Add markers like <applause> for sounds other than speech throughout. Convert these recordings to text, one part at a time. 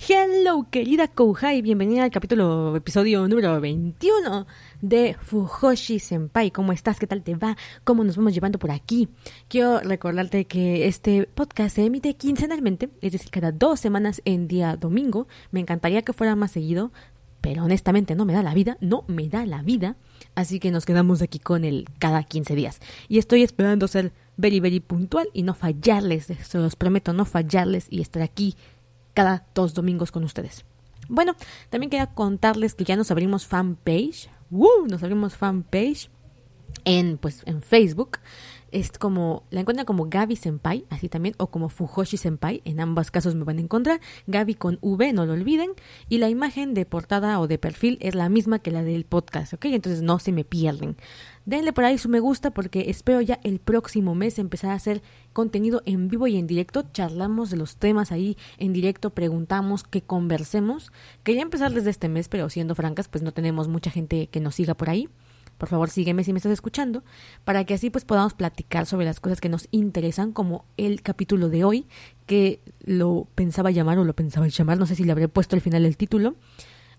Hello, querida Kouhai, bienvenida al capítulo, episodio número 21 de Fujoshi Senpai. ¿Cómo estás? ¿Qué tal te va? ¿Cómo nos vamos llevando por aquí? Quiero recordarte que este podcast se emite quincenalmente, es decir, cada dos semanas en día domingo. Me encantaría que fuera más seguido, pero honestamente no me da la vida, no me da la vida. Así que nos quedamos aquí con el cada 15 días. Y estoy esperando ser very, very puntual y no fallarles, se los prometo, no fallarles y estar aquí cada dos domingos con ustedes. Bueno, también quería contarles que ya nos abrimos fanpage. ¡Uh! Nos abrimos fanpage en, pues, en Facebook es como, la encuentran como Gaby Senpai, así también, o como Fujoshi Senpai, en ambos casos me van a encontrar, Gaby con V, no lo olviden, y la imagen de portada o de perfil es la misma que la del podcast, ¿ok? Entonces no se me pierden. Denle por ahí su me gusta porque espero ya el próximo mes empezar a hacer contenido en vivo y en directo, charlamos de los temas ahí en directo, preguntamos, que conversemos. Quería empezar desde este mes, pero siendo francas, pues no tenemos mucha gente que nos siga por ahí por favor sígueme si me estás escuchando, para que así pues podamos platicar sobre las cosas que nos interesan, como el capítulo de hoy, que lo pensaba llamar o lo pensaba llamar, no sé si le habré puesto al final el título.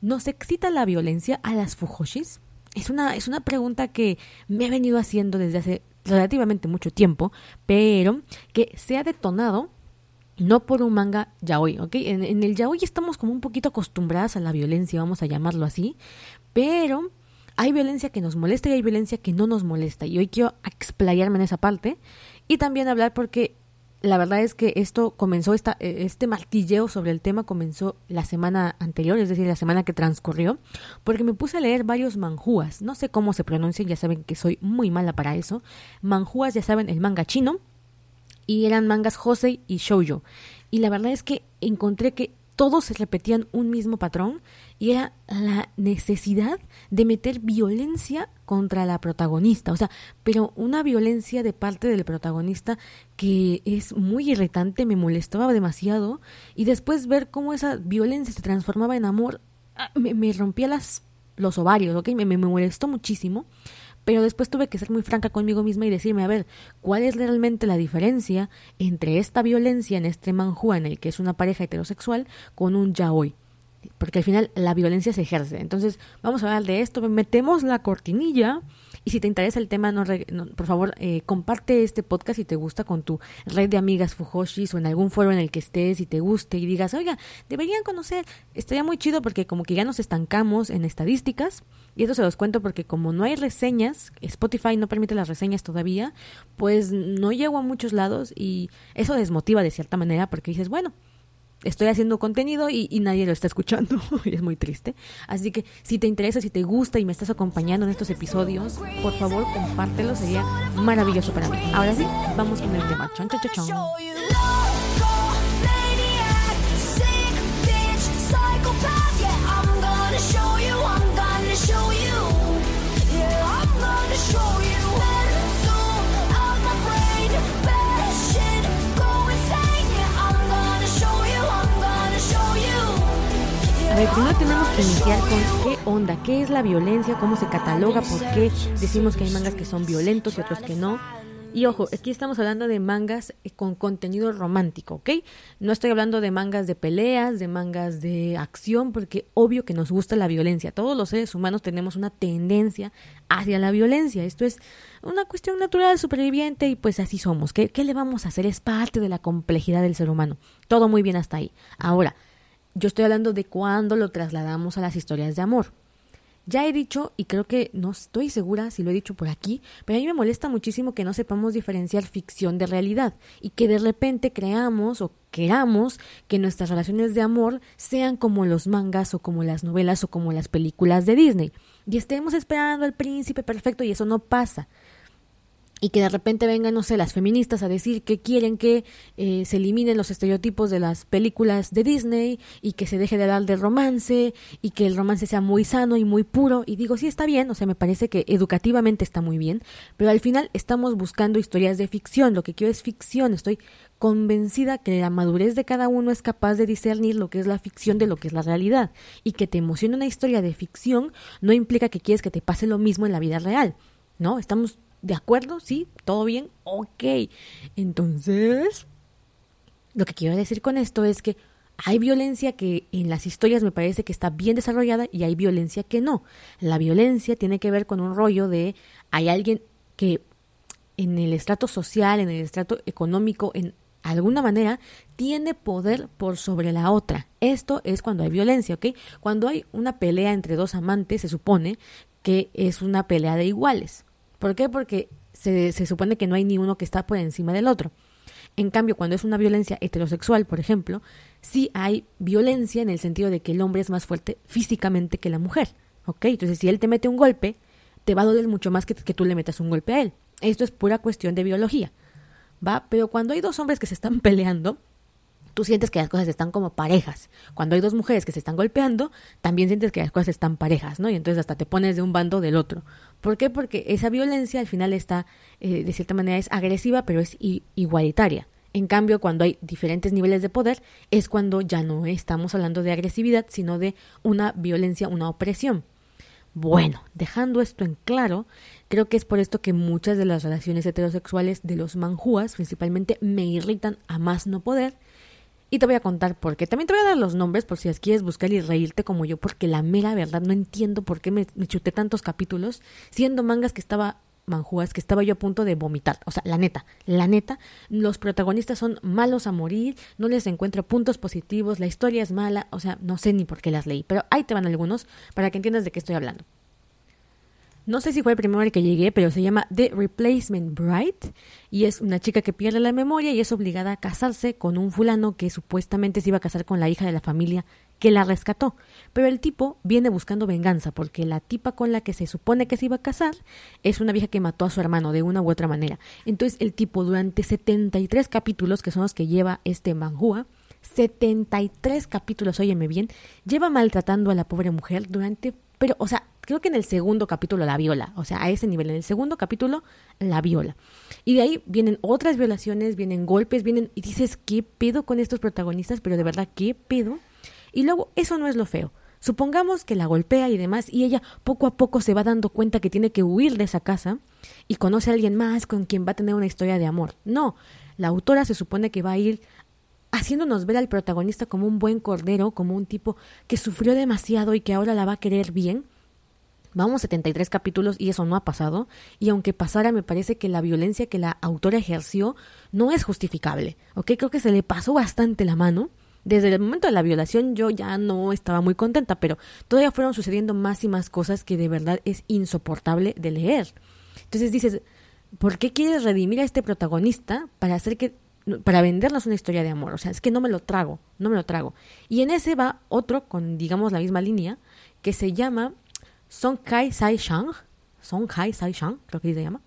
¿Nos excita la violencia a las fujoshis? Es una, es una pregunta que me he venido haciendo desde hace relativamente mucho tiempo, pero que se ha detonado no por un manga yaoi, ¿ok? En, en el yaoi estamos como un poquito acostumbradas a la violencia, vamos a llamarlo así, pero hay violencia que nos molesta y hay violencia que no nos molesta. Y hoy quiero explayarme en esa parte y también hablar porque la verdad es que esto comenzó, esta, eh, este martilleo sobre el tema comenzó la semana anterior, es decir, la semana que transcurrió, porque me puse a leer varios manjuas. No sé cómo se pronuncia, ya saben que soy muy mala para eso. Manjuas, ya saben, el manga chino. Y eran mangas Josei y Shoujo. Y la verdad es que encontré que todos se repetían un mismo patrón y era la necesidad de meter violencia contra la protagonista, o sea, pero una violencia de parte del protagonista que es muy irritante, me molestaba demasiado y después ver cómo esa violencia se transformaba en amor ah, me, rompía las, los ovarios, ¿ok? Me, me molestó muchísimo pero después tuve que ser muy franca conmigo misma y decirme, a ver, ¿cuál es realmente la diferencia entre esta violencia en este manhua en el que es una pareja heterosexual con un yaoi? Porque al final la violencia se ejerce. Entonces, vamos a hablar de esto, metemos la cortinilla y si te interesa el tema, no, por favor, eh, comparte este podcast si te gusta con tu red de amigas Fujoshis o en algún foro en el que estés y te guste y digas, oiga, deberían conocer. Estaría muy chido porque como que ya nos estancamos en estadísticas y eso se los cuento porque como no hay reseñas, Spotify no permite las reseñas todavía, pues no llego a muchos lados y eso desmotiva de cierta manera porque dices, bueno, estoy haciendo contenido y, nadie lo está escuchando <laughs> y es muy triste. Así que si te interesa, si te gusta y me estás acompañando en estos episodios, por favor compártelo, sería maravilloso para mí. Ahora sí, vamos con el tema. Chon, chon, chon, primero tenemos que iniciar con qué onda, qué es la violencia, cómo se cataloga, por qué decimos que hay mangas que son violentos y otros que no. Y ojo, aquí estamos hablando de mangas con contenido romántico, ¿ok? No estoy hablando de mangas de peleas, de mangas de acción, porque obvio que nos gusta la violencia. Todos los seres humanos tenemos una tendencia hacia la violencia. Esto es una cuestión natural, superviviente, y pues así somos. ¿Qué, qué le vamos a hacer? Es parte de la complejidad del ser humano. Todo muy bien hasta ahí. Ahora, yo estoy hablando de cuando lo trasladamos a las historias de amor. Ya he dicho, y creo que no estoy segura si lo he dicho por aquí, pero a mí me molesta muchísimo que no sepamos diferenciar ficción de realidad y que de repente creamos o queramos que nuestras relaciones de amor sean como los mangas o como las novelas o como las películas de Disney. Y estemos esperando al príncipe perfecto y eso no pasa. Y que de repente vengan, no sé, las feministas a decir que quieren que eh, se eliminen los estereotipos de las películas de Disney y que se deje de hablar de romance y que el romance sea muy sano y muy puro. Y digo, sí está bien, o sea, me parece que educativamente está muy bien, pero al final estamos buscando historias de ficción, lo que quiero es ficción, estoy convencida que la madurez de cada uno es capaz de discernir lo que es la ficción de lo que es la realidad y que te emociona una historia de ficción no implica que quieres que te pase lo mismo en la vida real. ¿No? Estamos ¿De acuerdo? ¿Sí? ¿Todo bien? Ok. Entonces, lo que quiero decir con esto es que hay violencia que en las historias me parece que está bien desarrollada y hay violencia que no. La violencia tiene que ver con un rollo de hay alguien que en el estrato social, en el estrato económico, en alguna manera, tiene poder por sobre la otra. Esto es cuando hay violencia, ¿ok? Cuando hay una pelea entre dos amantes, se supone que es una pelea de iguales. ¿Por qué? Porque se, se supone que no hay ni uno que está por encima del otro. En cambio, cuando es una violencia heterosexual, por ejemplo, sí hay violencia en el sentido de que el hombre es más fuerte físicamente que la mujer. ¿Ok? Entonces, si él te mete un golpe, te va a doler mucho más que, que tú le metas un golpe a él. Esto es pura cuestión de biología. ¿Va? Pero cuando hay dos hombres que se están <laughs> peleando, tú sientes que las cosas están como parejas. Cuando hay dos mujeres que se están golpeando, también sientes que las cosas están parejas, ¿no? Y entonces hasta te pones de un bando o del otro. ¿Por qué? Porque esa violencia al final está, eh, de cierta manera, es agresiva, pero es igualitaria. En cambio, cuando hay diferentes niveles de poder, es cuando ya no estamos hablando de agresividad, sino de una violencia, una opresión. Bueno, dejando esto en claro, creo que es por esto que muchas de las relaciones heterosexuales de los manjúas principalmente me irritan a más no poder y te voy a contar por qué. También te voy a dar los nombres por si las quieres buscar y reírte como yo, porque la mera verdad no entiendo por qué me, chuté tantos capítulos, siendo mangas que estaba manjúas que estaba yo a punto de vomitar. O sea, la neta, la neta, los protagonistas son malos a morir, no les encuentro puntos positivos, la historia es mala, o sea, no sé ni por qué las leí, pero ahí te van algunos para que entiendas de qué estoy hablando. No sé si fue el primero al que llegué, pero se llama The Replacement Bride y es una chica que pierde la memoria y es obligada a casarse con un fulano que supuestamente se iba a casar con la hija de la familia que la rescató. Pero el tipo viene buscando venganza porque la tipa con la que se supone que se iba a casar es una vieja que mató a su hermano de una u otra manera. Entonces el tipo durante 73 capítulos, que son los que lleva este manhua, 73 capítulos, óyeme bien, lleva maltratando a la pobre mujer durante... Pero, o sea, creo que en el segundo capítulo la viola, o sea, a ese nivel, en el segundo capítulo la viola. Y de ahí vienen otras violaciones, vienen golpes, vienen y dices, ¿qué pedo con estos protagonistas? Pero de verdad, ¿qué pedo? Y luego, eso no es lo feo. Supongamos que la golpea y demás, y ella poco a poco se va dando cuenta que tiene que huir de esa casa y conoce a alguien más con quien va a tener una historia de amor. No, la autora se supone que va a ir haciéndonos ver al protagonista como un buen cordero, como un tipo que sufrió demasiado y que ahora la va a querer bien, Vamos 73 capítulos y eso no ha pasado, y aunque pasara me parece que la violencia que la autora ejerció no es justificable, ¿ok? Creo que se le pasó bastante la mano. Desde el momento de la violación yo ya no estaba muy contenta, pero todavía fueron sucediendo más y más cosas que de verdad es insoportable de leer. Entonces dices, ¿por qué quieres redimir a este protagonista para hacer que para vendernos una historia de amor? O sea, es que no me lo trago, no me lo trago. Y en ese va otro con digamos la misma línea que se llama Song Kai Sai Shang, Song Kai Sai Shang, creo que se llama,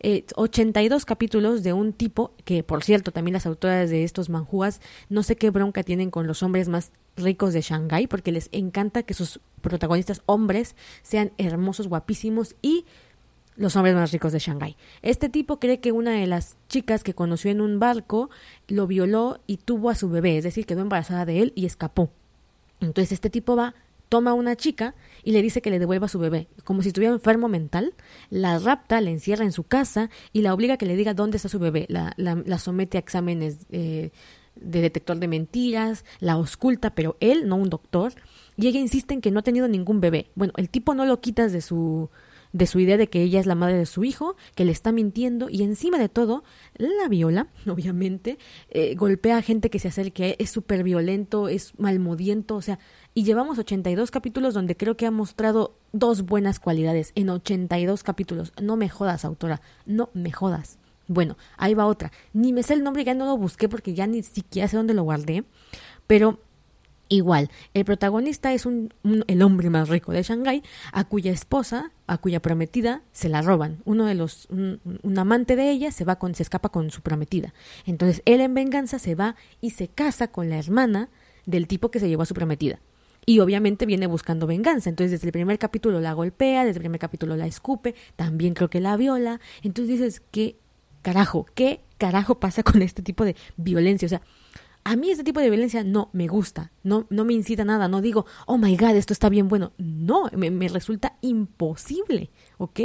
eh, 82 capítulos de un tipo que, por cierto, también las autoras de estos manjuas no sé qué bronca tienen con los hombres más ricos de Shanghái, porque les encanta que sus protagonistas hombres sean hermosos, guapísimos y los hombres más ricos de Shanghái. Este tipo cree que una de las chicas que conoció en un barco lo violó y tuvo a su bebé, es decir, quedó embarazada de él y escapó. Entonces este tipo va toma una chica y le dice que le devuelva su bebé, como si estuviera enfermo mental, la rapta, la encierra en su casa y la obliga a que le diga dónde está su bebé, la, la, somete a exámenes eh, de detector de mentiras, la ausculta, pero él, no un doctor, y ella insiste en que no ha tenido ningún bebé. Bueno, el tipo no lo quitas de su de su idea de que ella es la madre de su hijo, que le está mintiendo y encima de todo la viola, <laughs> obviamente, eh, golpea a gente que se acerque, es súper violento, es malmodiento, o sea, y llevamos 82 capítulos donde creo que ha mostrado dos buenas cualidades en 82 capítulos. No me jodas, autora, no me jodas. Bueno, ahí va otra. Ni me sé el nombre, ya no lo busqué porque ya ni siquiera sé dónde lo guardé. Pero Igual, el protagonista es un, el hombre más rico de Shanghái, a cuya esposa, a cuya prometida, se la roban. Uno de los, un, un, amante de ella se va con, se escapa con su prometida. Entonces él en venganza se va y se casa con la hermana del tipo que se llevó a su prometida. Y obviamente viene buscando venganza. Entonces desde el primer capítulo la golpea, desde el primer capítulo la escupe, también creo que la viola. Entonces dices, ¿qué carajo? ¿Qué carajo pasa con este tipo de violencia? O sea, a mí este tipo de violencia no me gusta, no, no me incita nada, no digo, oh my god, esto está bien bueno. No, me, me resulta imposible, ¿ok?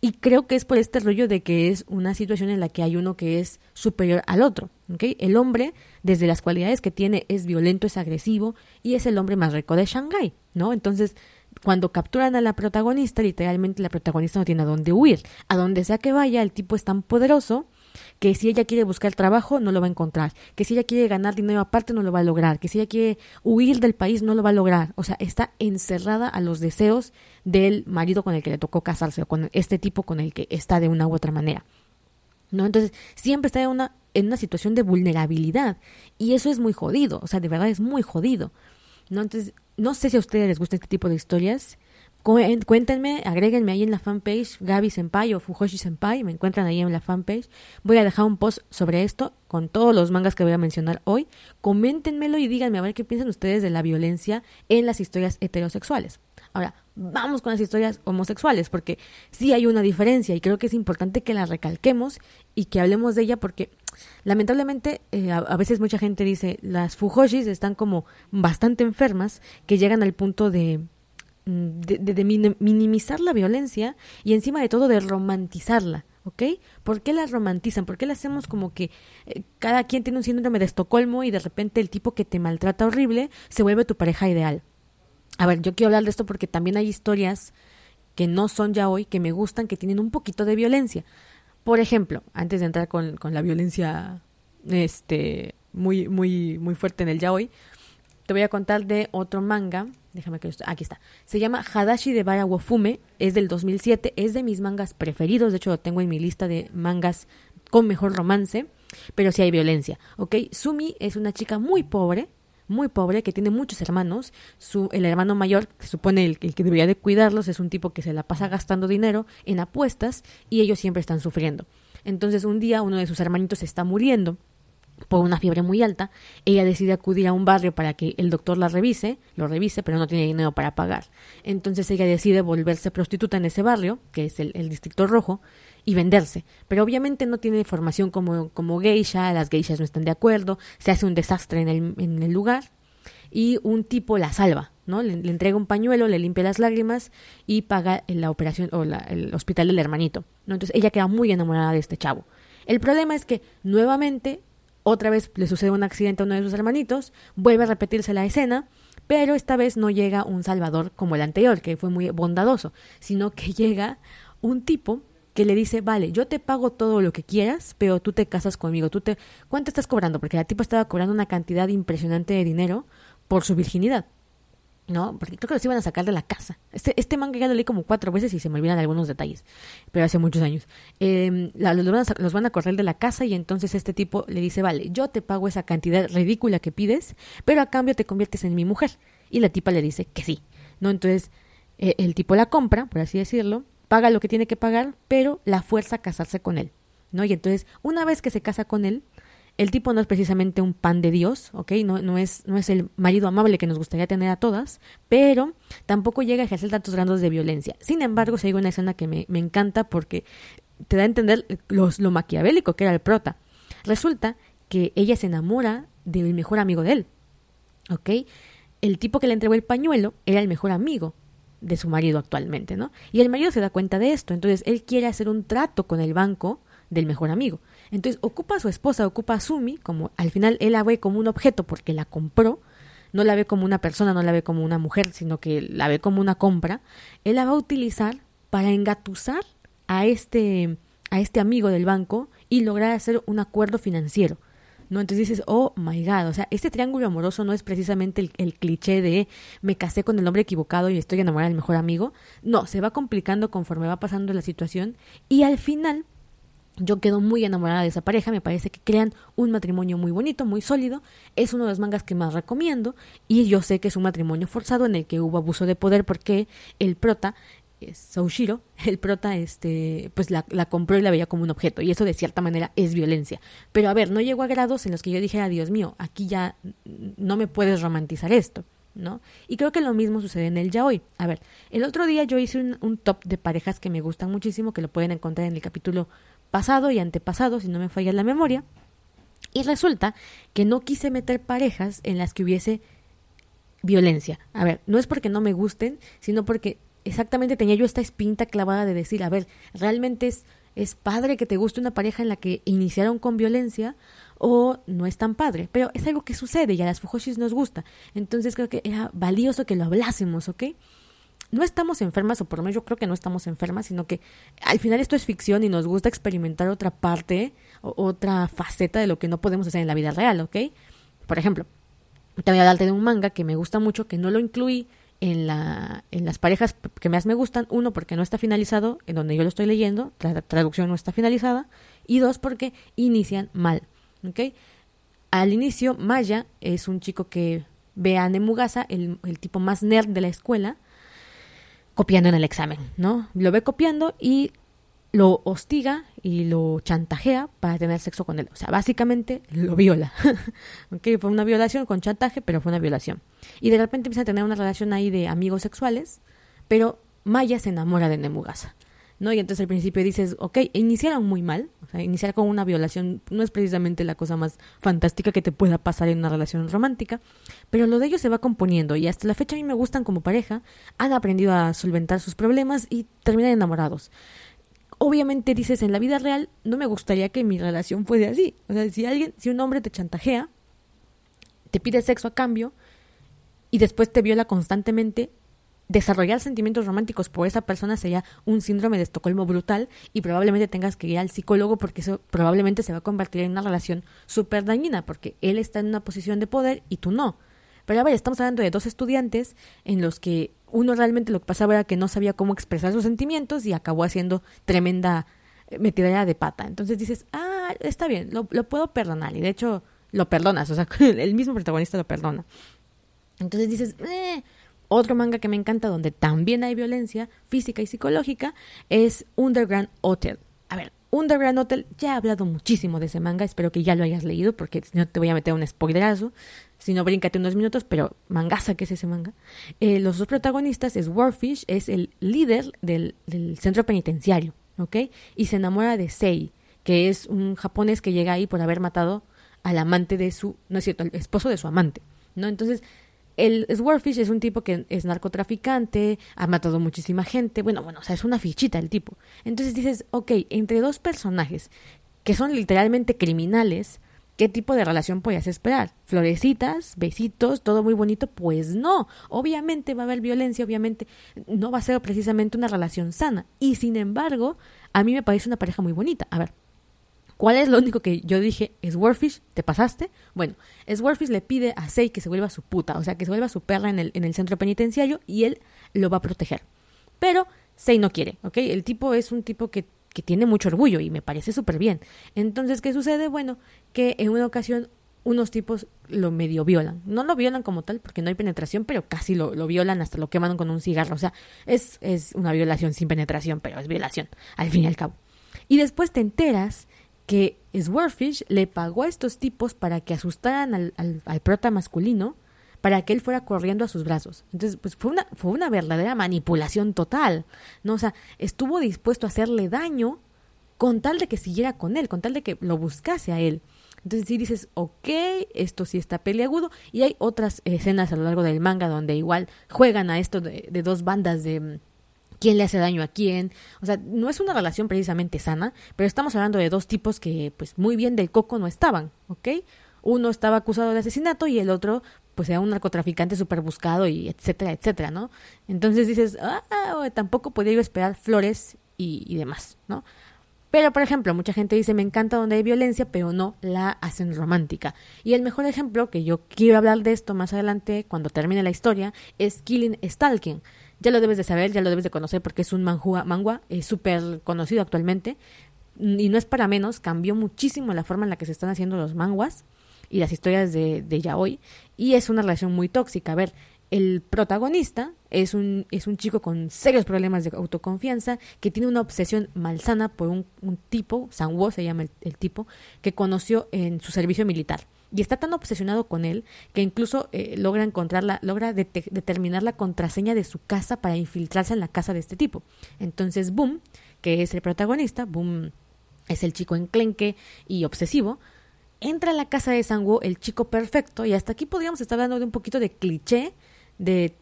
Y creo que es por este rollo de que es una situación en la que hay uno que es superior al otro. ¿ok? El hombre, desde las cualidades que tiene, es violento, es agresivo y es el hombre más rico de Shanghái, ¿no? Entonces, cuando capturan a la protagonista, literalmente la protagonista no tiene a dónde huir. A donde sea que vaya, el tipo es tan poderoso que si ella quiere buscar trabajo no lo va a encontrar, que si ella quiere ganar dinero aparte no lo va a lograr, que si ella quiere huir del país no lo va a lograr, o sea, está encerrada a los deseos del marido con el que le tocó casarse o con este tipo con el que está de una u otra manera. ¿No? Entonces, siempre está en una, en una situación de vulnerabilidad y eso es muy jodido, o sea, de verdad es muy jodido. ¿No? Entonces, no sé si a ustedes les gusta este tipo de historias, Cuéntenme, agréguenme ahí en la fanpage Gaby Senpai o Fujoshi Senpai, me encuentran ahí en la fanpage. Voy a dejar un post sobre esto con todos los mangas que voy a mencionar hoy. Coméntenmelo y díganme a ver qué piensan ustedes de la violencia en las historias heterosexuales. Ahora, vamos con las historias homosexuales, porque sí hay una diferencia y creo que es importante que la recalquemos y que hablemos de ella porque lamentablemente eh, a, veces mucha gente dice las fujoshis están como bastante enfermas que llegan al punto de de, de, minimizar la violencia y encima de todo de romantizarla. ¿ok? ¿Por qué la romantizan? ¿Por qué la hacemos como que eh, cada quien tiene un síndrome de Estocolmo y de repente el tipo que te maltrata horrible se vuelve tu pareja ideal? A ver, yo quiero hablar de esto porque también hay historias que no son ya hoy, que me gustan, que tienen un poquito de violencia. Por ejemplo, antes de entrar con, con la violencia este, muy, muy, muy fuerte en el ya hoy, te voy a contar de otro manga. Déjame que aquí está. Se llama Hadashi de Bara Wofume. Es del 2007. Es de mis mangas preferidos. De hecho, lo tengo en mi lista de mangas con mejor romance. Pero sí hay violencia. ¿Ok? Sumi es una chica muy pobre. Muy pobre, que tiene muchos hermanos. Su, el hermano mayor, que supone el, el que debería de cuidarlos, es un tipo que se la pasa gastando dinero en apuestas y ellos siempre están sufriendo. Entonces, un día uno de sus hermanitos está muriendo por una fiebre muy alta, ella decide acudir a un barrio para que el doctor la revise, lo revise, pero no tiene dinero para pagar. Entonces ella decide volverse prostituta en ese barrio, que es el, distrito rojo, y venderse. Pero obviamente no tiene formación como, como geisha, las geishas no están de acuerdo, se hace un desastre en el, en el lugar y un tipo la salva, ¿no? Le, entrega un pañuelo, le limpia las lágrimas y paga la operación o la, el hospital del hermanito. Entonces ella queda muy enamorada de este chavo. El problema es que nuevamente otra vez le sucede un accidente a uno de sus hermanitos, vuelve a repetirse la escena, pero esta vez no llega un salvador como el anterior, que fue muy bondadoso, sino que <laughs> llega un tipo que le dice, vale, yo te pago todo lo que quieras, pero tú te casas conmigo, tú te... ¿Cuánto estás cobrando? Porque la tipa estaba cobrando una cantidad impresionante de dinero por su virginidad. ¿No? Porque creo que los iban a sacar de la casa. Este, este manga ya lo leí como cuatro veces y se me olvidan algunos detalles, pero hace muchos años. Eh, los, van a, los, van a, correr de la casa y entonces este tipo le dice, vale, yo te pago esa cantidad ridícula que pides, pero a cambio te conviertes en mi mujer. Y la tipa le dice que sí, ¿no? Entonces eh, el tipo la compra, por así decirlo, paga lo que tiene que pagar, pero la fuerza a casarse con él, ¿no? Y entonces, una vez que se casa con él, el tipo no es precisamente un pan de Dios, ¿ok? No, es, el marido amable que nos gustaría tener a todas, pero tampoco llega a ejercer tantos grados de violencia. Sin embargo, se una escena que me, me encanta porque te da a entender los, lo maquiavélico que era el prota. Resulta que ella se enamora del mejor amigo de él, ¿ok? El tipo que le entregó el pañuelo era el mejor amigo de su marido actualmente, ¿no? Y el marido se da cuenta de esto, entonces él quiere hacer un trato con el banco del mejor amigo. Entonces ocupa a su esposa, ocupa a Sumi, como al final él la ve como un objeto porque la compró, no la ve como una persona, no la ve como una mujer, sino que la ve como una compra, él la va a utilizar para engatusar a este, a este amigo del banco y lograr hacer un acuerdo financiero. ¿no? Entonces dices, oh my god, o sea, este triángulo amoroso no es precisamente el, el, cliché de me casé con el hombre equivocado y estoy enamorada del mejor amigo. No, se va complicando conforme va pasando la situación y al final Yo quedo muy enamorada de esa pareja, me parece que crean un matrimonio muy bonito, muy sólido. Es uno de los mangas que más recomiendo y yo sé que es un matrimonio forzado en el que hubo abuso de poder porque el prota Soushiro, <laughs> el prota, este, pues la, la, compró y la veía como un objeto, y eso de cierta manera es violencia. Pero a ver, no llegó a grados en los que yo dije, Dios mío, aquí ya no me puedes romantizar esto, ¿no? Y creo que lo mismo sucede en el yaoi. A ver, el otro día yo hice un, un top de parejas que me gustan muchísimo, que lo pueden encontrar en el capítulo pasado y antepasado, si no me falla la memoria. Y resulta que no quise meter parejas en las que hubiese violencia. A ver, no es porque no me gusten, sino porque exactamente tenía yo esta espinta clavada de decir, a ver, realmente es, es padre que te guste una pareja en la que iniciaron con violencia o no es tan padre, pero es algo que sucede y a las Fujoshis nos gusta. Entonces creo que era valioso que lo hablásemos, ¿ok? No estamos enfermas, o por lo menos yo creo que no estamos enfermas, sino que al final esto es ficción y nos gusta experimentar otra parte, o otra faceta de lo que no podemos hacer en la vida real, ¿ok? Por ejemplo, te voy a hablarte de un manga que me gusta mucho, que no lo incluí en, la, en las parejas que más me gustan, uno porque no está finalizado en donde yo lo estoy leyendo, la traducción no está finalizada, y dos porque inician mal. ¿okay? Al inicio, Maya es un chico que ve a Nemugasa, el, el tipo más nerd de la escuela, copiando en el examen, ¿no? Lo ve copiando y lo hostiga y lo chantajea para tener sexo con él. O sea, básicamente lo viola. <laughs> ¿Ok? Fue una violación con chantaje, pero fue una violación. Y de repente empieza a tener una relación ahí de amigos sexuales, pero Maya se enamora de Nemugasa. ¿No? Y entonces al principio dices, ok, iniciaron muy mal, o sea, iniciar con una violación no es precisamente la cosa más fantástica que te pueda pasar en una relación romántica, pero lo de ellos se va componiendo y hasta la fecha a mí me gustan como pareja, han aprendido a solventar sus problemas y terminan enamorados obviamente dices en la vida real, no me gustaría que mi relación fuese así. O sea, si alguien, si un hombre te chantajea, te pide sexo a cambio y después te viola constantemente, desarrollar sentimientos románticos por esa persona sería un síndrome de Estocolmo brutal y probablemente tengas que ir al psicólogo porque eso probablemente se va a convertir en una relación súper dañina porque él está en una posición de poder y tú no. Pero a ver, estamos hablando de dos estudiantes en los que uno realmente lo que pasaba era que no sabía cómo expresar sus sentimientos y acabó haciendo tremenda eh, metidera de pata. Entonces dices, ah, está bien, lo, lo puedo perdonar. Y de hecho, lo perdonas, o sea, <laughs> el mismo protagonista lo perdona. Entonces dices, eh, otro manga que me encanta donde también hay violencia física y psicológica es Underground Hotel. A ver, Underground Hotel, ya he hablado muchísimo de ese manga, espero que ya lo hayas leído porque si no te voy a meter un spoilerazo, si no bríncate unos minutos, pero mangaza que es ese manga. Eh, los dos protagonistas es Warfish, es el líder del, del, centro penitenciario, ¿ok? Y se enamora de Sei, que es un japonés que llega ahí por haber matado al amante de su, no es cierto, al esposo de su amante, ¿no? Entonces el Swordfish es un tipo que es narcotraficante, ha matado muchísima gente, bueno, bueno, o sea, es una fichita el tipo. Entonces dices, ok, entre dos personajes que son literalmente criminales, ¿qué tipo de relación podías esperar? Florecitas, besitos, todo muy bonito, pues no. Obviamente va a haber violencia, obviamente no va a ser precisamente una relación sana. Y sin embargo, a mí me parece una pareja muy bonita. A ver, ¿Cuál es lo único que yo dije? ¿Es Warfish? ¿Te pasaste? Bueno, es le pide a Sei que se vuelva su puta, o sea, que se vuelva su perra en el, en el centro penitenciario y él lo va a proteger. Pero Sei no quiere, ¿ok? El tipo es un tipo que, que tiene mucho orgullo y me parece súper bien. Entonces, ¿qué sucede? Bueno, que en una ocasión unos tipos lo medio violan. No lo violan como tal porque no hay penetración, pero casi lo, lo violan hasta lo queman con un cigarro. O sea, es, es una violación sin penetración, pero es violación, al fin y al cabo. Y después te enteras que Swordfish le pagó a estos tipos para que asustaran al, al, prota masculino para que él fuera corriendo a sus brazos. Entonces, pues fue una, fue una verdadera manipulación total, ¿no? O sea, estuvo dispuesto a hacerle daño con tal de que siguiera con él, con tal de que lo buscase a él. Entonces sí dices, ok, esto sí está peleagudo. Y hay otras escenas a lo largo del manga donde igual juegan a esto de, de dos bandas de, quién le hace daño a quién. O sea, no es una relación precisamente sana, pero estamos hablando de dos tipos que, pues, muy bien del coco no estaban, ¿ok? Uno estaba acusado de asesinato y el otro, pues, era un narcotraficante súper buscado y etcétera, etcétera, ¿no? Entonces dices, ah, tampoco podía yo esperar flores y, y demás, ¿no? Pero, por ejemplo, mucha gente dice, me encanta donde hay violencia, pero no la hacen romántica. Y el mejor ejemplo, que yo quiero hablar de esto más adelante, cuando termine la historia, es Killing Stalking ya lo debes de saber, ya lo debes de conocer porque es un manhua, mangua, es súper conocido actualmente. y no es para menos, cambió muchísimo la forma en la que se están haciendo los manguas y las historias de, de yaoi y es una relación muy tóxica. A ver, el protagonista es un, es un chico con serios problemas de autoconfianza que tiene una obsesión malsana por un, un tipo, Sanwo se llama el, tipo, que conoció en su servicio militar. Y está tan obsesionado con él que incluso eh, logra encontrarla, logra determinar la contraseña de su casa para infiltrarse en la casa de este tipo. Entonces, Boom, que es el protagonista, Boom es el chico enclenque y obsesivo, entra a la casa de Sanwo, el chico perfecto, y hasta aquí podríamos estar hablando de un poquito de cliché de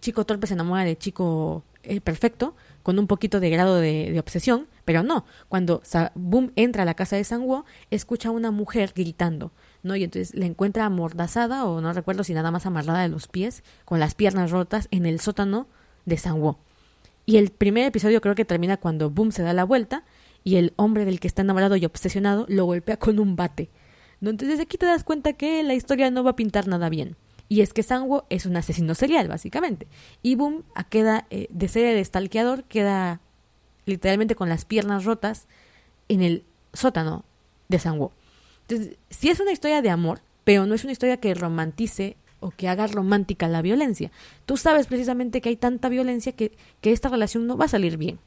chico torpe se enamora de chico eh, perfecto, con un poquito de grado de, obsesión, pero no, cuando Boom entra a la casa de Sanwo, escucha a una mujer gritando, ¿no? Y entonces la encuentra amordazada, o no recuerdo si nada más amarrada de los pies, con las piernas rotas en el sótano de Sanwo. Y el primer episodio creo que termina cuando Boom se da la vuelta y el hombre del que está enamorado y obsesionado lo golpea con un bate. ¿no? Entonces aquí te das cuenta que la historia no va a pintar nada bien. Y es que Sanwo es un asesino serial, básicamente. Y Boom queda, eh, de ser el estalqueador, queda literalmente con las piernas rotas en el sótano de Sanwo. Entonces, sí es una historia de amor, pero no es una historia que romantice o que haga romántica la violencia. Tú sabes precisamente que hay tanta violencia que, que esta relación no va a salir bien.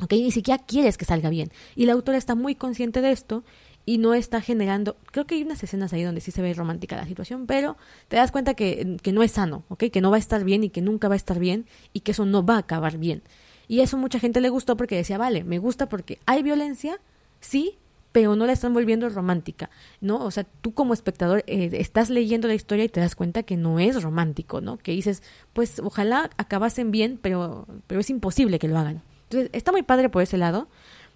¿Ok? Ni siquiera quieres que salga bien. Y la autora está muy consciente de esto y no está generando, creo que hay unas escenas ahí donde sí se ve romántica la situación, pero te das cuenta que, que no es sano, ¿ok? Que no va a estar bien y que nunca va a estar bien y que eso no va a acabar bien. Y eso mucha gente le gustó porque decía, vale, me gusta porque hay violencia, sí, pero no la están volviendo romántica, ¿no? O sea, tú como espectador eh, estás leyendo la historia y te das cuenta que no es romántico, ¿no? Que dices, pues ojalá acabasen bien, pero, pero es imposible que lo hagan. Entonces, está muy padre por ese lado,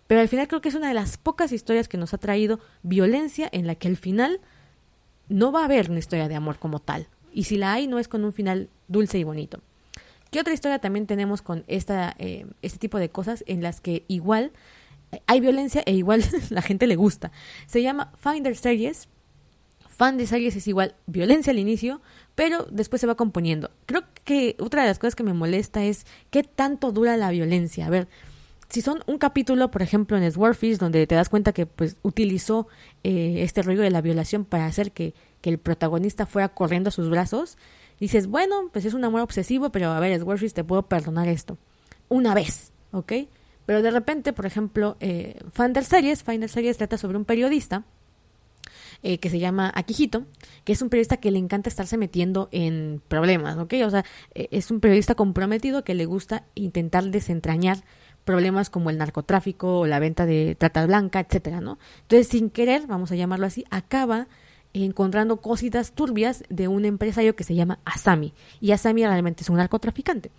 pero al final creo que es una de las pocas historias que nos ha traído violencia en la que al final no va a haber una historia de amor como tal. Y si la hay, no es con un final dulce y bonito. ¿Qué otra historia también tenemos con esta, eh, este tipo de cosas en las que igual hay violencia e igual <laughs> la gente le gusta? Se llama Finder Series. Finder Series es igual violencia al inicio, pero después se va componiendo. Creo que otra de las cosas que me molesta es qué tanto dura la violencia. A ver, si son un capítulo, por ejemplo, en Swordfish, donde te das cuenta que pues utilizó eh, este rollo de la violación para hacer que, que, el protagonista fuera corriendo a sus brazos, dices, bueno, pues es un amor obsesivo, pero a ver, Swordfish, te puedo perdonar esto. Una vez, ¿ok? Pero de repente, por ejemplo, eh, Series, Finder Series trata sobre un periodista eh, que se llama Akihito, que es un periodista que le encanta estarse metiendo en problemas, ¿ok? O sea, eh, es un periodista comprometido que le gusta intentar desentrañar problemas como el narcotráfico o la venta de trata blanca, etcétera, ¿no? Entonces, sin querer, vamos a llamarlo así, acaba encontrando cositas turbias de un empresario que se llama Asami. Y Asami realmente es un narcotraficante.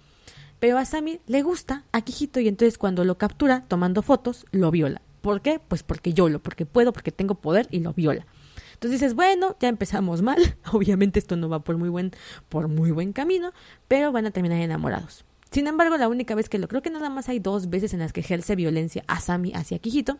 Pero Asami le gusta a Kijito y entonces cuando lo captura tomando fotos, lo viola. ¿Por qué? Pues porque yo lo, porque puedo, porque tengo poder y lo viola. Entonces dices, bueno, ya empezamos mal. <laughs> Obviamente esto no va por muy buen, por muy buen camino, pero van a terminar enamorados. Sin embargo, la única vez que lo creo que nada más hay dos veces en las que ejerce violencia a Sami hacia Kijito.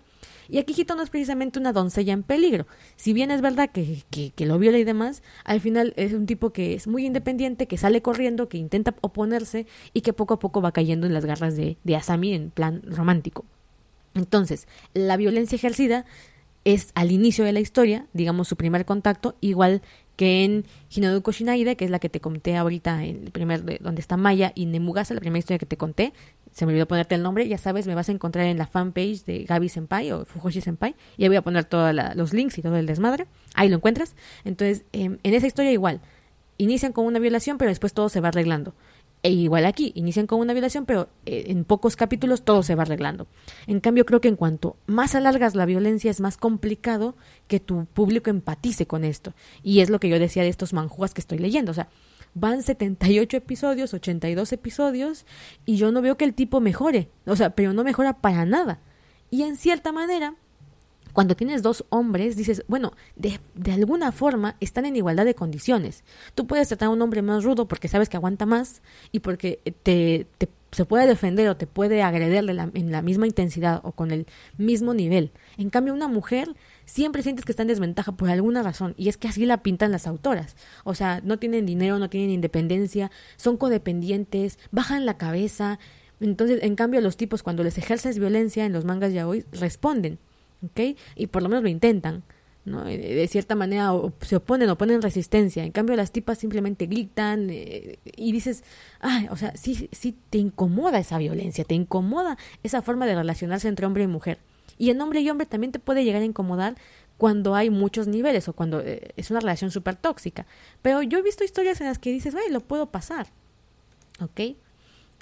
Y a Kijito no es precisamente una doncella en peligro. Si bien es verdad que, que, lo viola y demás, al final es un tipo que es muy independiente, que sale corriendo, que intenta oponerse y que poco a poco va cayendo en las garras de, de Asami en plan romántico. Entonces, la violencia ejercida es al inicio de la historia, digamos su primer contacto, igual que en Hinoduko Shinaide, que es la que te conté ahorita, en el primer, donde está Maya y Nemugasa, la primera historia que te conté, se me olvidó ponerte el nombre, ya sabes, me vas a encontrar en la fanpage de Gaby Senpai o Fujoshi Senpai, y ahí voy a poner todos los links y todo el desmadre, ahí lo encuentras. Entonces, em, en esa historia igual, inician con una violación, pero después todo se va arreglando. E igual aquí, inician con una violación, pero eh, en pocos capítulos todo se va arreglando. En cambio, creo que en cuanto más alargas la violencia, es más complicado que tu público empatice con esto. Y es lo que yo decía de estos manjuas que estoy leyendo. O sea, van 78 episodios, 82 episodios, y yo no veo que el tipo mejore. O sea, pero no mejora para nada. Y en cierta manera, cuando tienes dos hombres, dices, bueno, de, de, alguna forma están en igualdad de condiciones. Tú puedes tratar a un hombre más rudo porque sabes que aguanta más y porque te, te se puede defender o te puede agreder en la misma intensidad o con el mismo nivel. En cambio, una mujer siempre sientes que está en desventaja por alguna razón y es que así la pintan las autoras. O sea, no tienen dinero, no tienen independencia, son codependientes, bajan la cabeza, Entonces, en cambio, los tipos cuando les ejerces violencia en los mangas yaoi responden, ¿ok? Y por lo menos lo intentan. ¿no? De cierta manera se oponen o ponen resistencia. En cambio, las tipas simplemente gritan eh, y dices, ay, o sea, sí, sí te incomoda esa violencia, te incomoda esa forma de relacionarse entre hombre y mujer. Y en hombre y hombre también te puede llegar a incomodar cuando hay muchos niveles o cuando eh, es una relación súper tóxica. Pero yo he visto historias en las que dices, ay, lo puedo pasar. ¿Ok?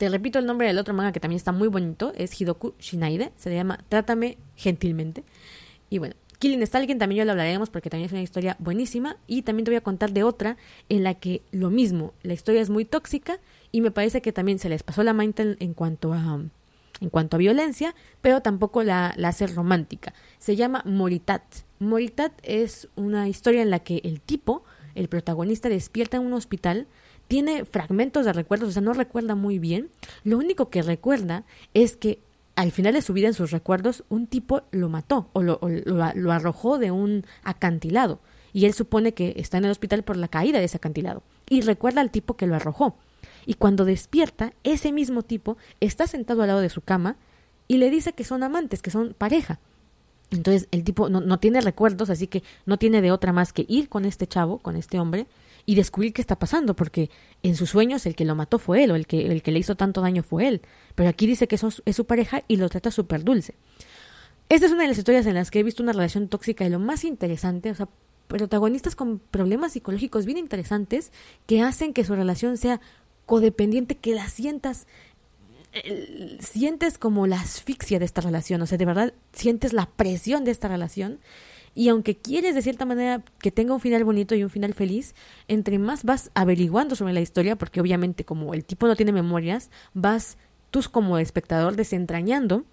Te repito el nombre del otro manga que también está muy bonito, es Hidoku Shinaide, se llama Trátame gentilmente. Y bueno, Killing Stalking también yo lo hablaremos porque también es una historia buenísima y también te voy a contar de otra en la que lo mismo, la historia es muy tóxica y me parece que también se les pasó la mente en cuanto a en cuanto a violencia, pero tampoco la hace romántica. Se llama Moritat. Moritat es una historia en la que el tipo, el protagonista, despierta en un hospital tiene fragmentos de recuerdos, o sea, no recuerda muy bien. Lo único que recuerda es que al final de su vida, en sus recuerdos, un tipo lo mató o lo, arrojó de un acantilado. Y él supone que está en el hospital por la caída de ese acantilado. Y recuerda al tipo que lo arrojó. Y cuando despierta, ese mismo tipo está sentado al lado de su cama y le dice que son amantes, que son pareja. Entonces el tipo no, no tiene recuerdos, así que no tiene de otra más que ir con este chavo, con este hombre, y descubrir qué está pasando, porque en sus sueños el que lo mató fue él, o el que, el que le hizo tanto daño fue él. Pero aquí dice que es su pareja y lo trata súper dulce. Esta es una de las historias en las que he visto una relación tóxica y lo más interesante, o sea, protagonistas con problemas psicológicos bien interesantes que hacen que su relación sea codependiente, que la sientas, sientes como la asfixia de esta relación, o sea, de verdad sientes la presión de esta relación y aunque quieres de cierta manera que tenga un final bonito y un final feliz, entre más vas averiguando sobre la historia, porque obviamente como el tipo no tiene memorias, vas tú como espectador desentrañando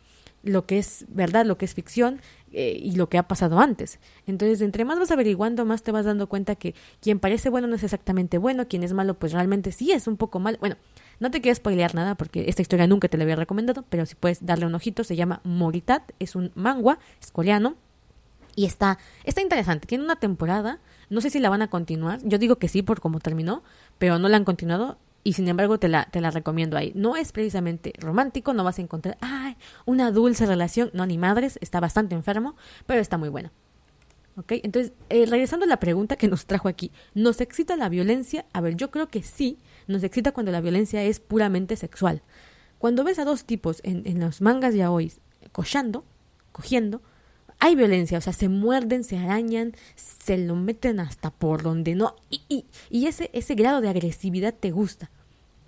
lo que es verdad, lo que es ficción eh, y lo que ha pasado antes. Entonces, entre más vas averiguando, más te vas dando cuenta que quien parece bueno no es exactamente bueno, quien es malo pues realmente sí es un poco mal. Bueno, no te quiero spoilear nada porque esta historia nunca te la había recomendado, pero si puedes darle un ojito, se llama Moritat, es un manga, es coreano, y está, está interesante. Tiene una temporada. No sé si la van a continuar. Yo digo que sí por cómo terminó, pero no la han continuado. Y sin embargo te la, te la recomiendo ahí. No es precisamente romántico, no vas a encontrar, ay, una dulce relación. No, ni madres, está bastante enfermo, pero está muy buena. ¿Ok? Entonces, eh, regresando a la pregunta que nos trajo aquí, ¿nos excita la violencia? A ver, yo creo que sí, nos excita cuando la violencia es puramente sexual. Cuando ves a dos tipos en, en los mangas ya hoy cochando, cogiendo, hay violencia, o sea, se muerden, se arañan, se lo meten hasta por donde no, y, y, y ese, ese grado de agresividad te gusta.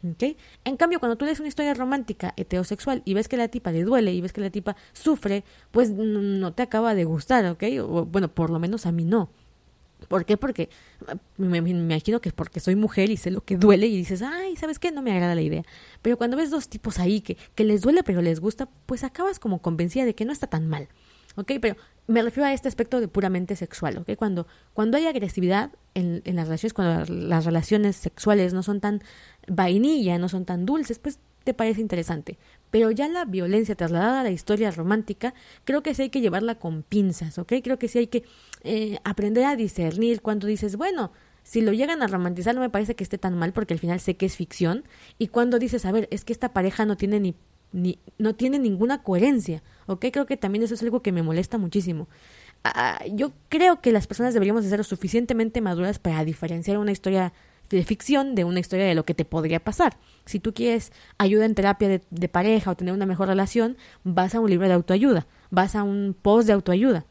¿Okay? En cambio, cuando tú lees una historia romántica heterosexual y ves que la tipa le duele y ves que la tipa sufre, pues no te acaba de gustar, ¿ok? O, bueno, por lo menos a mí no. ¿Por qué? Porque me, imagino que es porque soy mujer y sé lo que duele y dices, ay, ¿sabes qué? No me agrada la idea. Pero cuando ves dos tipos ahí que, que les duele pero les gusta, pues acabas como convencida de que no está tan mal. ¿Ok? Pero me refiero a este aspecto de puramente sexual, ¿ok? Cuando, cuando hay agresividad en, en las relaciones, cuando las relaciones sexuales no son tan vainilla, no son tan dulces, pues te parece interesante. Pero ya la violencia trasladada a la historia romántica, creo que sí hay que llevarla con pinzas, ¿ok? Creo que sí hay que eh, aprender a discernir cuando dices, bueno, si lo llegan a romantizar no me parece que esté tan mal porque al final sé que es ficción. Y cuando dices, a ver, es que esta pareja no tiene ni ni, no tiene ninguna coherencia, ¿ok? Creo que también eso es algo que me molesta muchísimo. Ah, yo creo que las personas deberíamos de ser suficientemente maduras para diferenciar una historia de ficción de una historia de lo que te podría pasar. Si tú quieres ayuda en terapia de, de pareja o tener una mejor relación, vas a un libro de autoayuda, vas a un post de autoayuda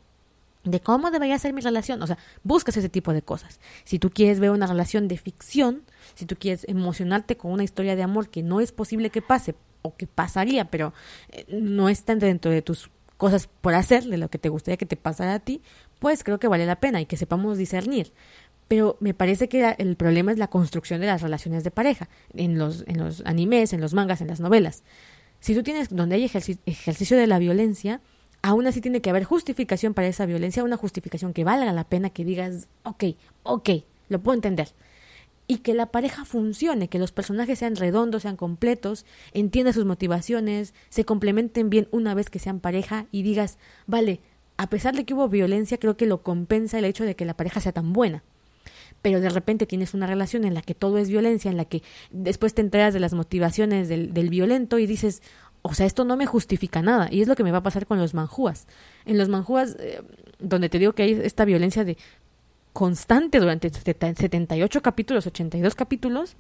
de cómo debería ser mi relación. O sea, buscas ese tipo de cosas. Si tú quieres ver una relación de ficción, si tú quieres emocionarte con una historia de amor que no es posible que pase o que pasaría, pero eh, no están dentro de tus cosas por hacer, de lo que te gustaría que te pasara a ti, pues creo que vale la pena y que sepamos discernir. Pero me parece que el problema es la construcción de las relaciones de pareja, en los, en los animes, en los mangas, en las novelas. Si tú tienes donde hay ejercicio de la violencia, aún así tiene que haber justificación para esa violencia, una justificación que valga la pena que digas, ok, ok, lo puedo entender y que la pareja funcione, que los personajes sean redondos, sean completos, entiendas sus motivaciones, se complementen bien una vez que sean pareja y digas, vale, a pesar de que hubo violencia, creo que lo compensa el hecho de que la pareja sea tan buena. pero de repente tienes una relación en la que todo es violencia, en la que después te enteras de las motivaciones del, del violento y dices, o sea, esto no me justifica nada. Y es lo que me va a pasar con los manjúas. En los manjúas, eh, donde te digo que hay esta violencia de constante durante 78 capítulos, 82 capítulos,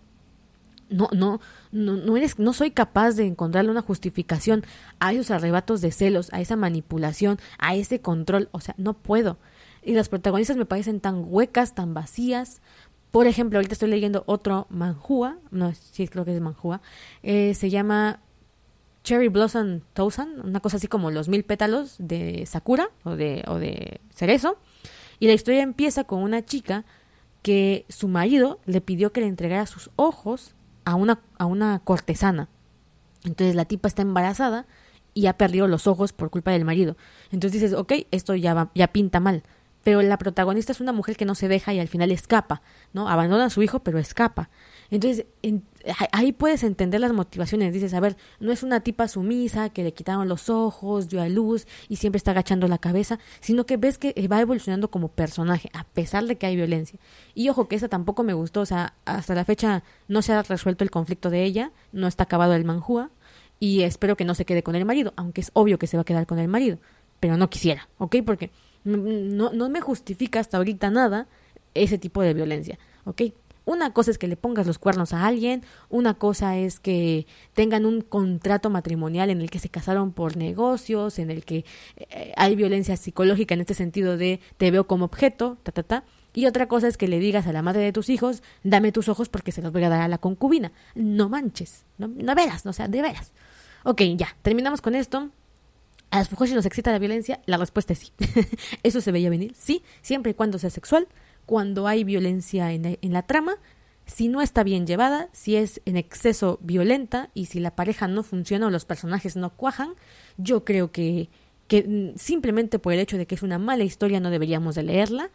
no, no, no, no eres, no soy capaz de encontrarle una justificación a esos arrebatos de celos, a esa manipulación, a ese control. O sea, no puedo. Y las protagonistas me parecen tan huecas, tan vacías. Por ejemplo, ahorita estoy leyendo otro manjúa, no, sí creo que es manjúa, eh, se llama Cherry Blossom Thousand, una cosa así como los mil pétalos de Sakura o de, o de cerezo. Y la historia empieza con una chica que su marido le pidió que le entregara sus ojos a una, a una cortesana. Entonces la tipa está embarazada y ha perdido los ojos por culpa del marido. Entonces dices, ok, esto ya, va, ya pinta mal. Pero la protagonista es una mujer que no se deja y al final escapa, ¿no? Abandona a su hijo, pero escapa. Entonces, ahí puedes entender las motivaciones. Dices, a ver, no es una tipa sumisa que le quitaron los ojos, dio a luz y siempre está agachando la cabeza, sino que ves que va evolucionando como personaje, a pesar de que hay violencia. Y ojo, que esa tampoco me gustó, o sea, hasta la fecha no se ha resuelto el conflicto de ella, no está acabado el manjúa, y espero que no se quede con el marido, aunque es obvio que se va a quedar con el marido, pero no quisiera, ¿ok? Porque no, no me justifica hasta ahorita nada ese tipo de violencia, ¿ok? Una cosa es que le pongas los cuernos a alguien, una cosa es que tengan un contrato matrimonial en el que se casaron por negocios, en el que eh, hay violencia psicológica en este sentido de te veo como objeto, ta, ta, ta. Y otra cosa es que le digas a la madre de tus hijos, dame tus ojos porque se los voy a dar a la concubina. No manches, no, no veras, o sea, de veras. Ok, ya, terminamos con esto. ¿A las Fujoshi nos excita la violencia? La respuesta es sí. <laughs> Eso se veía venir, sí, siempre y cuando sea sexual, cuando hay violencia en, la trama, si no está bien llevada, si es en exceso violenta y si la pareja no funciona o los personajes no cuajan, yo creo que, que simplemente por el hecho de que es una mala historia no deberíamos de leerla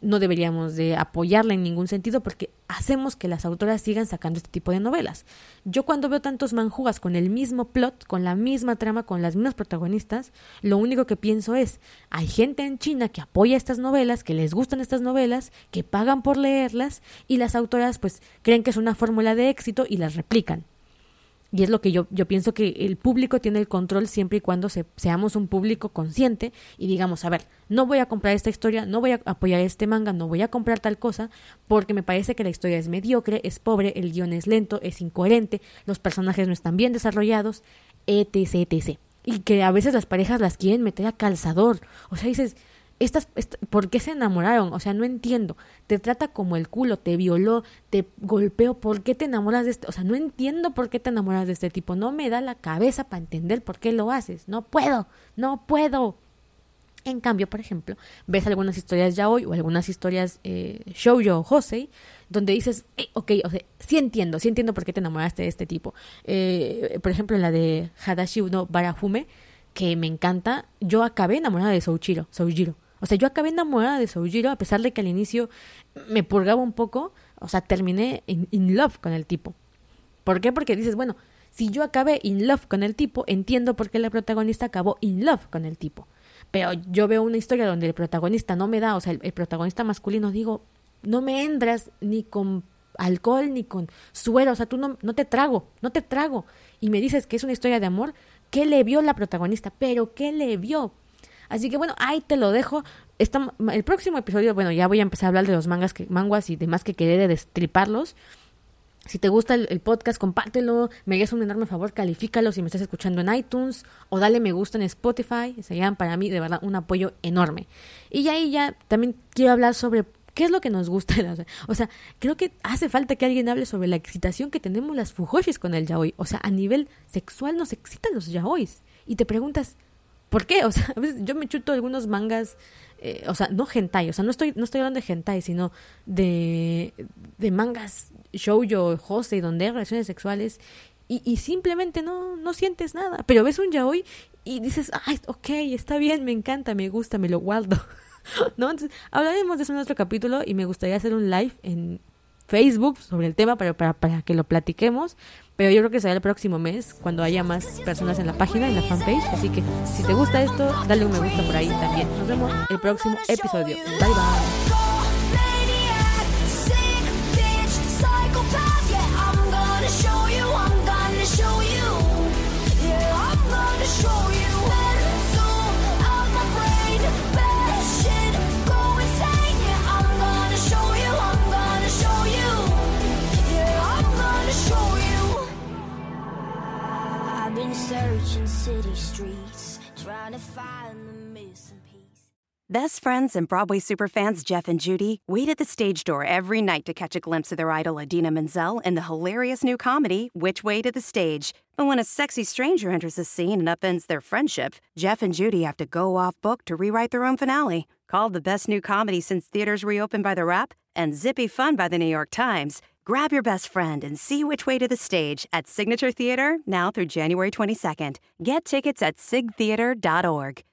no deberíamos de apoyarla en ningún sentido porque hacemos que las autoras sigan sacando este tipo de novelas. Yo cuando veo tantos manjugas con el mismo plot, con la misma trama, con las mismas protagonistas, lo único que pienso es, hay gente en China que apoya estas novelas, que les gustan estas novelas, que pagan por leerlas y las autoras pues creen que es una fórmula de éxito y las replican. Y es lo que yo, yo pienso que el público tiene el control siempre y cuando seamos un público consciente y digamos, a ver, no voy a comprar esta historia, no voy a apoyar este manga, no voy a comprar tal cosa, porque me parece que la historia es mediocre, es pobre, el guion es lento, es incoherente, los personajes no están bien desarrollados, etc, etc. Y que a veces las parejas las quieren meter a calzador. O sea, dices, estas, ¿por qué se enamoraron? O sea, no entiendo. Te trata como el culo, te violó, te golpeó, ¿por qué te enamoras de este? O sea, no entiendo por qué te enamoras de este tipo. No me da la cabeza para entender por qué lo haces. No puedo, no puedo. En cambio, por ejemplo, ves algunas historias ya hoy o algunas historias eh, Shoujo o donde dices, eh, ok, o sea, sí entiendo, sí entiendo por qué te enamoraste de este tipo. Eh, por ejemplo, la de Hadashi no Barafume, que me encanta, yo acabé enamorada de Souchiro, Soujiro. O sea, yo acabé enamorada de Soujiro a pesar de que al inicio me purgaba un poco. O sea, terminé in, love con el tipo. ¿Por qué? Porque dices, bueno, si yo acabé in love con el tipo, entiendo por qué la protagonista acabó in love con el tipo. Pero yo veo una historia donde el protagonista no me da, o sea, el, protagonista masculino, digo, no me entras ni con alcohol ni con suero, o sea, tú no, no te trago, no te trago. Y me dices que es una historia de amor, ¿qué le vio la protagonista? Pero ¿qué le vio? Así que bueno, ahí te lo dejo. el próximo episodio, bueno, ya voy a empezar a hablar de los mangas, que, manguas y demás que quedé de destriparlos. Si te gusta el, podcast, compártelo. Me harías un enorme favor, califícalo si me estás escuchando en iTunes o dale me gusta en Spotify. Serían para mí de verdad un apoyo enorme. Y ahí ya también quiero hablar sobre qué es lo que nos gusta. O sea, creo que hace falta que alguien hable sobre la excitación que tenemos las fujoshis con el yaoi. O sea, a nivel sexual nos excitan los yaois. Y te preguntas, ¿Por qué? O sea, a veces yo me chuto algunos mangas, eh, o sea, no hentai, o sea, no estoy, no estoy hablando de hentai, sino de, de mangas shoujo, jose, donde hay relaciones sexuales y, y simplemente no, no sientes nada. Pero ves un yaoi y dices, ay, ok, está bien, me encanta, me gusta, me lo guardo. <laughs> ¿No? Entonces, hablaremos de eso en otro capítulo y me gustaría hacer un live en Facebook sobre el tema para, para, para que lo platiquemos pero yo creo que será el próximo mes cuando haya más personas en la página, en la fanpage. Así que si te gusta esto, dale un me gusta por ahí también. Nos vemos el próximo episodio. Bye bye. City streets, trying to find the missing piece. Best friends and Broadway superfans Jeff and Judy wait at the stage door every night to catch a glimpse of their idol Adina Menzel in the hilarious new comedy, Which Way to the Stage. But when a sexy stranger enters the scene and upends their friendship, Jeff and Judy have to go off book to rewrite their own finale. Called the best new comedy since theaters reopened by The Wrap and zippy fun by the New York Times, grab your best friend and see which way to the stage at Signature Theater now through January 22nd. Get tickets at sigtheater.org.